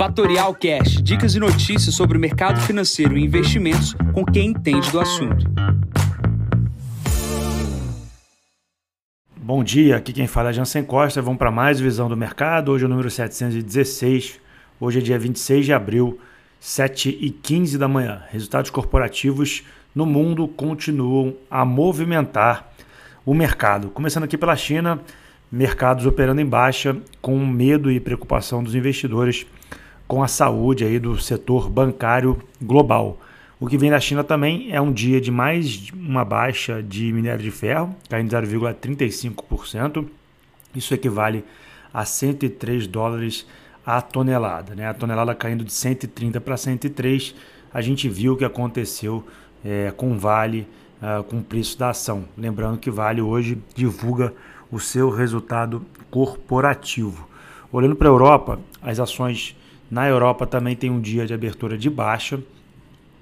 Fatorial Cash, dicas e notícias sobre o mercado financeiro e investimentos com quem entende do assunto. Bom dia, aqui quem fala é Jansen Costa. Vamos para mais visão do mercado. Hoje é o número 716. Hoje é dia 26 de abril, 7 e 15 da manhã. Resultados corporativos no mundo continuam a movimentar o mercado. Começando aqui pela China, mercados operando em baixa, com medo e preocupação dos investidores com a saúde aí do setor bancário global. O que vem da China também é um dia de mais uma baixa de minério de ferro, caindo 0,35%. Isso equivale a 103 dólares a tonelada. Né? A tonelada caindo de 130 para 103. A gente viu o que aconteceu é, com Vale, uh, com o preço da ação. Lembrando que Vale hoje divulga o seu resultado corporativo. Olhando para a Europa, as ações na Europa também tem um dia de abertura de baixa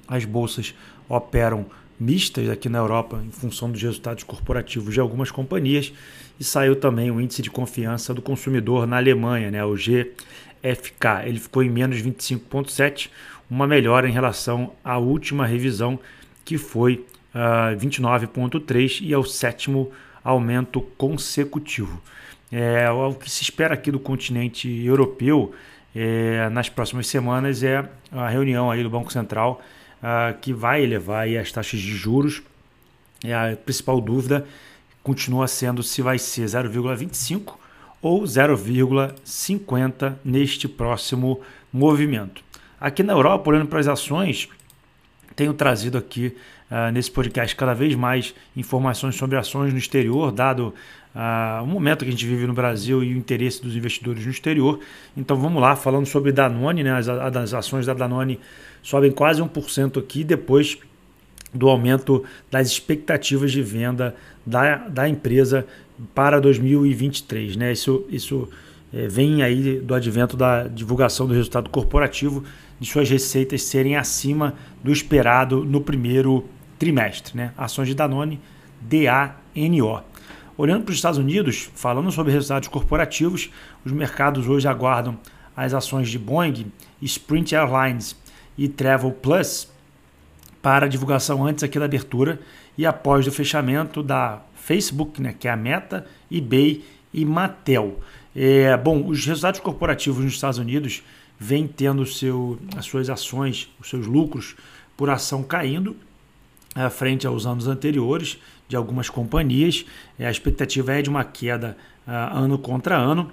as bolsas operam mistas aqui na Europa em função dos resultados corporativos de algumas companhias e saiu também o índice de confiança do consumidor na Alemanha, né, o GFK. Ele ficou em menos 25,7, uma melhora em relação à última revisão que foi uh, ah, 29,3 e é o sétimo aumento consecutivo. É, o que se espera aqui do continente europeu é, nas próximas semanas é a reunião aí do Banco Central uh, que vai elevar as taxas de juros. E a principal dúvida continua sendo se vai ser 0,25 ou 0,50 neste próximo movimento. Aqui na Europa, olhando para as ações, tenho trazido aqui uh, nesse podcast cada vez mais informações sobre ações no exterior, dado uh, o momento que a gente vive no Brasil e o interesse dos investidores no exterior. Então vamos lá, falando sobre Danone, né? as, as ações da Danone sobem quase 1% aqui depois do aumento das expectativas de venda da, da empresa para 2023. Né? Isso, isso é, vem aí do advento da divulgação do resultado corporativo de suas receitas serem acima do esperado no primeiro trimestre. Né? Ações de Danone, DANO. Olhando para os Estados Unidos, falando sobre resultados corporativos, os mercados hoje aguardam as ações de Boeing, Sprint Airlines e Travel Plus para divulgação antes aqui da abertura e após o fechamento da Facebook, né, que é a Meta, eBay e Mattel. É, bom, os resultados corporativos nos Estados Unidos vêm tendo seu, as suas ações, os seus lucros por ação caindo à frente aos anos anteriores de algumas companhias. É, a expectativa é de uma queda uh, ano contra ano.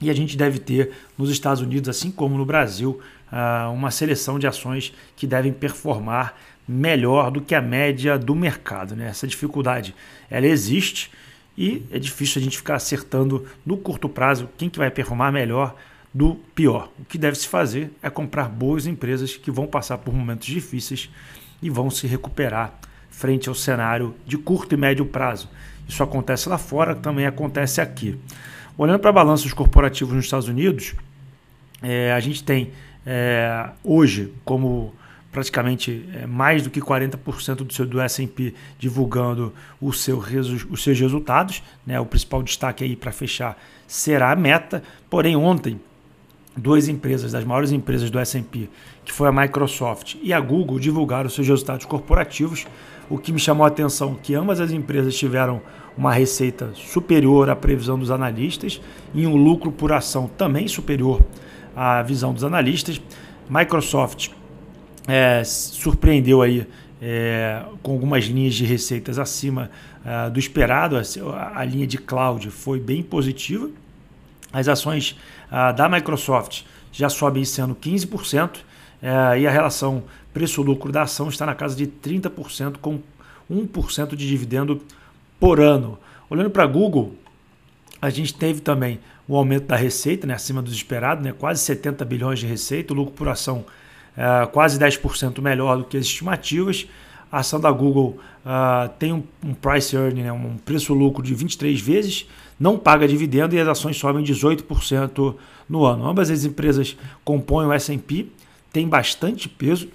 E a gente deve ter nos Estados Unidos, assim como no Brasil, uh, uma seleção de ações que devem performar melhor do que a média do mercado. Né? Essa dificuldade ela existe e é difícil a gente ficar acertando no curto prazo quem que vai performar melhor do pior. O que deve se fazer é comprar boas empresas que vão passar por momentos difíceis e vão se recuperar frente ao cenário de curto e médio prazo. Isso acontece lá fora, também acontece aqui. Olhando para balanços corporativos nos Estados Unidos, é, a gente tem é, hoje como praticamente é, mais do que 40% do, seu, do S&P divulgando o seu, os seus resultados. Né? O principal destaque aí para fechar será a meta. Porém, ontem, duas empresas, das maiores empresas do S&P, que foi a Microsoft e a Google, divulgaram seus resultados corporativos. O que me chamou a atenção que ambas as empresas tiveram uma receita superior à previsão dos analistas e um lucro por ação também superior à visão dos analistas. Microsoft é, surpreendeu aí é, com algumas linhas de receitas acima é, do esperado. A, a, linha de cloud foi bem positiva. As ações é, da Microsoft já sobem ano 15%, é, e a relação preço-lucro da ação está na casa de 30%, com 1% de dividendo por ano. Olhando para Google, a gente teve também o aumento da receita, né, acima dos esperados, né, quase 70 bilhões de receita, o lucro por ação é, quase 10% melhor do que as estimativas. A ação da Google uh, tem um, um price earning, né, um preço-lucro de 23 vezes, não paga dividendo e as ações sobem 18% no ano. Ambas as empresas compõem o S&P, tem bastante peso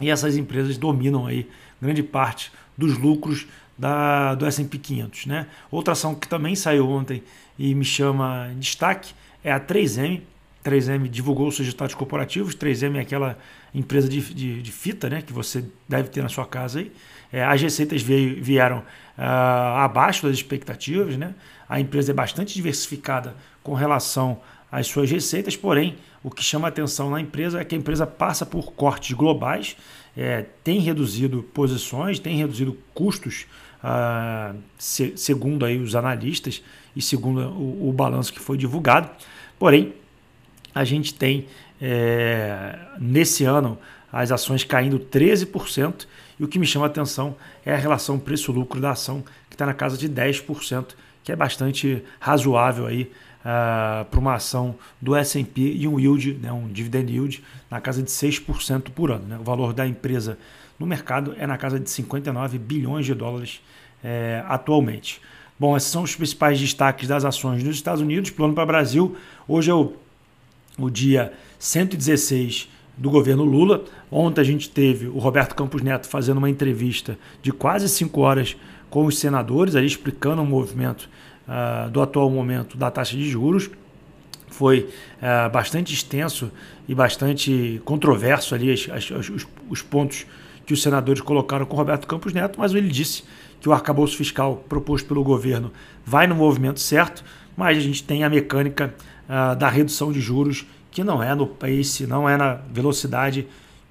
e essas empresas dominam aí grande parte dos lucros da, do S&P 500. Né? Outra ação que também saiu ontem e me chama destaque é a 3M. 3M divulgou os resultados corporativos. 3M é aquela empresa de, de, de, fita né, que você deve ter na sua casa. Aí. É, as receitas veio, vieram uh, abaixo das expectativas. Né? A empresa é bastante diversificada com relação às suas receitas, porém, o que chama atenção na empresa é que a empresa passa por cortes globais, é, tem reduzido posições, tem reduzido custos, uh, se, segundo aí os analistas e segundo o, o balanço que foi divulgado. Porém, a gente tem é, nesse ano as ações caindo 13%, e o que me chama a atenção é a relação preço-lucro da ação, que está na casa de 10%, que é bastante razoável aí uh, para uma ação do S&P e um yield, né, um dividend yield, na casa de 6% por ano. Né? O valor da empresa no mercado é na casa de 59 bilhões de dólares é, atualmente. Bom, esses são os principais destaques das ações nos Estados Unidos. Plano para o Brasil, hoje é o o dia 116 do governo Lula. Ontem a gente teve o Roberto Campos Neto fazendo uma entrevista de quase cinco horas com os senadores, ali explicando o movimento uh, do atual momento da taxa de juros. Foi uh, bastante extenso e bastante controverso ali as, as, os, os pontos que os senadores colocaram com Roberto Campos Neto, mas ele disse que o arcabouço fiscal proposto pelo governo vai no movimento certo, mas a gente tem a mecânica uh, da redução de juros, que não é no pace, não é na velocidade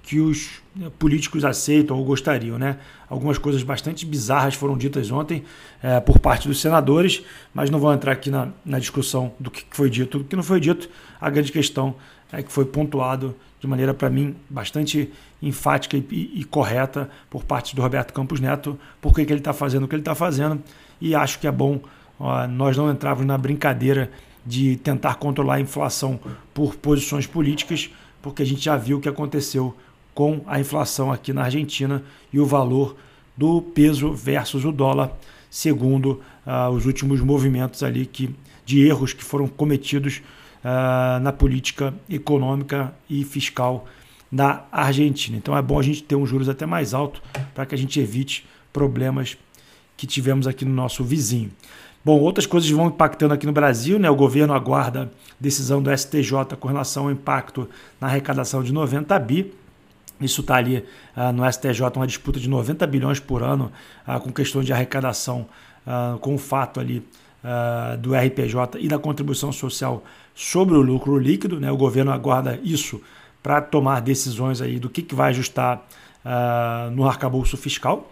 que os né, políticos aceitam ou gostariam. Né? Algumas coisas bastante bizarras foram ditas ontem uh, por parte dos senadores, mas não vou entrar aqui na, na discussão do que foi dito, do que não foi dito. A grande questão é que foi pontuado de maneira, para mim, bastante enfática e, e, correta por parte do Roberto Campos Neto, por que ele está fazendo o que ele está fazendo, e acho que é bom ó, nós não entrarmos na brincadeira de tentar controlar a inflação por posições políticas, porque a gente já viu o que aconteceu com a inflação aqui na Argentina e o valor do peso versus o dólar, segundo uh, os últimos movimentos ali que, de erros que foram cometidos uh, na política econômica e fiscal da Argentina. Então é bom a gente ter um juros até mais alto para que a gente evite problemas que tivemos aqui no nosso vizinho. Bom, outras coisas vão impactando aqui no Brasil, né? O governo aguarda decisão do STJ com relação ao impacto na arrecadação de 90 bi. Isso está ali uh, no STJ, uma disputa de 90 bilhões por ano, uh, com questão de arrecadação, uh, com o fato ali do RPJ e da contribuição social sobre o lucro líquido. Né? O governo aguarda isso para tomar decisões aí do que, que vai ajustar no arcabouço fiscal.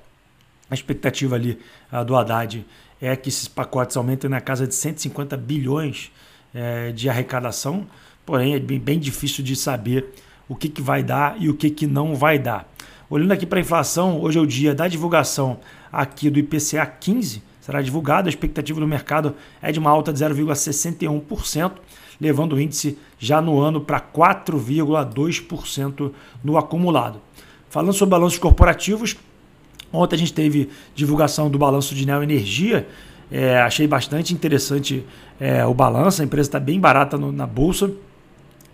A expectativa ali do Haddad é que esses pacotes aumentem na casa de 150 bilhões é, de arrecadação, porém é bem, difícil de saber o que, que vai dar e o que, que não vai dar. Olhando aqui para a inflação, hoje é o dia da divulgação aqui do IPCA 15, será divulgado, a expectativa do mercado é de uma alta de 0,61%, levando o índice já no ano para 4,2% no acumulado. Falando sobre balanços corporativos, Ontem a gente teve divulgação do balanço de Neoenergia. É, achei bastante interessante é, o balanço. A empresa está bem barata no, na bolsa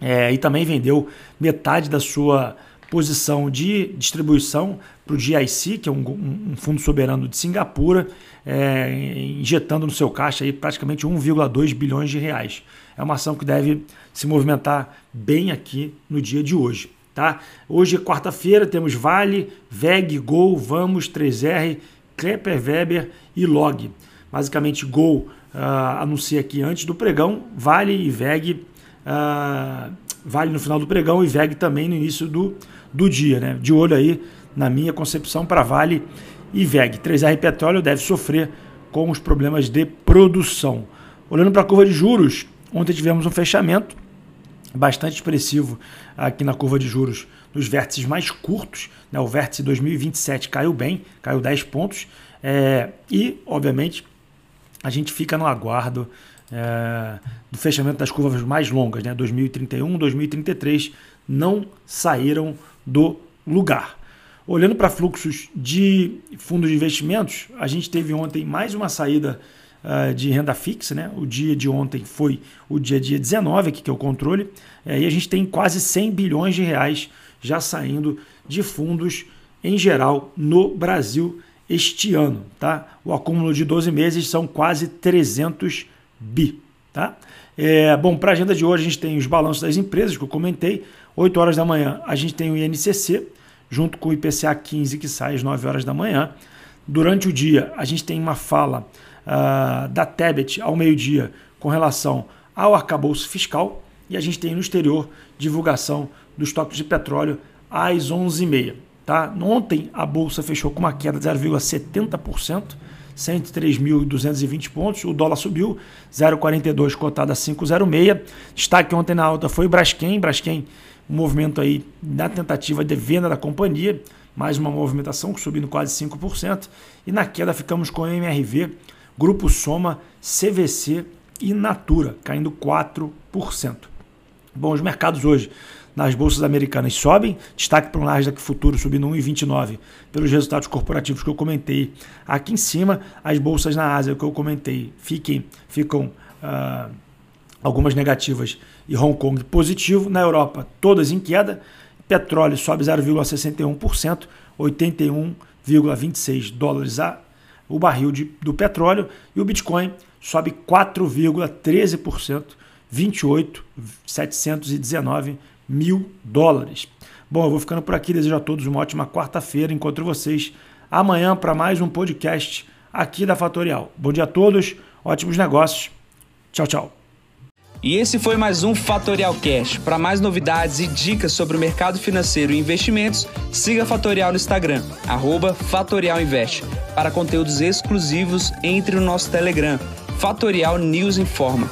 é, e também vendeu metade da sua posição de distribuição para o GIC, que é um, um, fundo soberano de Singapura, é, injetando no seu caixa aí praticamente 1,2 bilhões de reais. É uma ação que deve se movimentar bem aqui no dia de hoje. Tá? Hoje, quarta-feira, temos Vale, VEG, Gol, Vamos, 3R, Klepper, Weber e Log. Basicamente, Gol uh, anuncia aqui antes do pregão, Vale e VEG, uh, Vale no final do pregão e VEG também no início do, do dia. Né? De olho aí, na minha concepção, para Vale e VEG. 3R Petróleo deve sofrer com os problemas de produção. Olhando para a curva de juros, ontem tivemos um fechamento bastante expressivo aqui na curva de juros nos vértices mais curtos. Né? O vértice 2027 caiu bem, caiu 10 pontos. É, e, obviamente, a gente fica no aguardo é, do fechamento das curvas mais longas, né? 2031, 2033, não saíram do lugar. Olhando para fluxos de fundos de investimentos, a gente teve ontem mais uma saída uh, de renda fixa. Né? O dia de ontem foi o dia, dia 19, aqui que é o controle, uh, e a gente tem quase 100 bilhões de reais já saindo de fundos em geral no Brasil este ano. Tá? O acúmulo de 12 meses são quase 300 bi. Tá? É, bom, para a agenda de hoje a gente tem os balanços das empresas que eu comentei. 8 horas da manhã a gente tem o INCC, junto com o IPCA 15 que sai às 9 horas da manhã. Durante o dia a gente tem uma fala uh, da Tebet ao meio-dia com relação ao arcabouço fiscal e a gente tem no exterior divulgação dos estoques de petróleo às 11h30. Tá? Ontem a bolsa fechou com uma queda de 0,70%. 103.220 pontos. O dólar subiu 0,42, cotado a 5,06. Destaque ontem na alta foi o Braskem. Braskem, um movimento aí na tentativa de venda da companhia. Mais uma movimentação subindo quase 5%. E na queda ficamos com MRV, Grupo Soma, CVC e Natura, caindo 4%. Bom, os mercados hoje nas bolsas americanas sobem, destaque para o Nasdaq Futuro subindo 1,29 pelos resultados corporativos que eu comentei aqui em cima. As bolsas na Ásia que eu comentei fiquem, ficam uh, algumas negativas e Hong Kong positivo. Na Europa, todas em queda. Petróleo sobe 0,61%, 81,26 dólares a o barril de, do petróleo e o Bitcoin sobe 4,13%, 28,719 mil dólares. Bom, eu vou ficando por aqui. Desejo a todos uma ótima quarta-feira. Encontro vocês amanhã para mais um podcast aqui da Fatorial. Bom dia a todos, ótimos negócios. Tchau, tchau. E esse foi mais um Fatorial Cash. Para mais novidades e dicas sobre o mercado financeiro e investimentos, siga a Fatorial no Instagram, @fatorialinvest. Para conteúdos exclusivos, entre no nosso Telegram, Fatorial News Informa.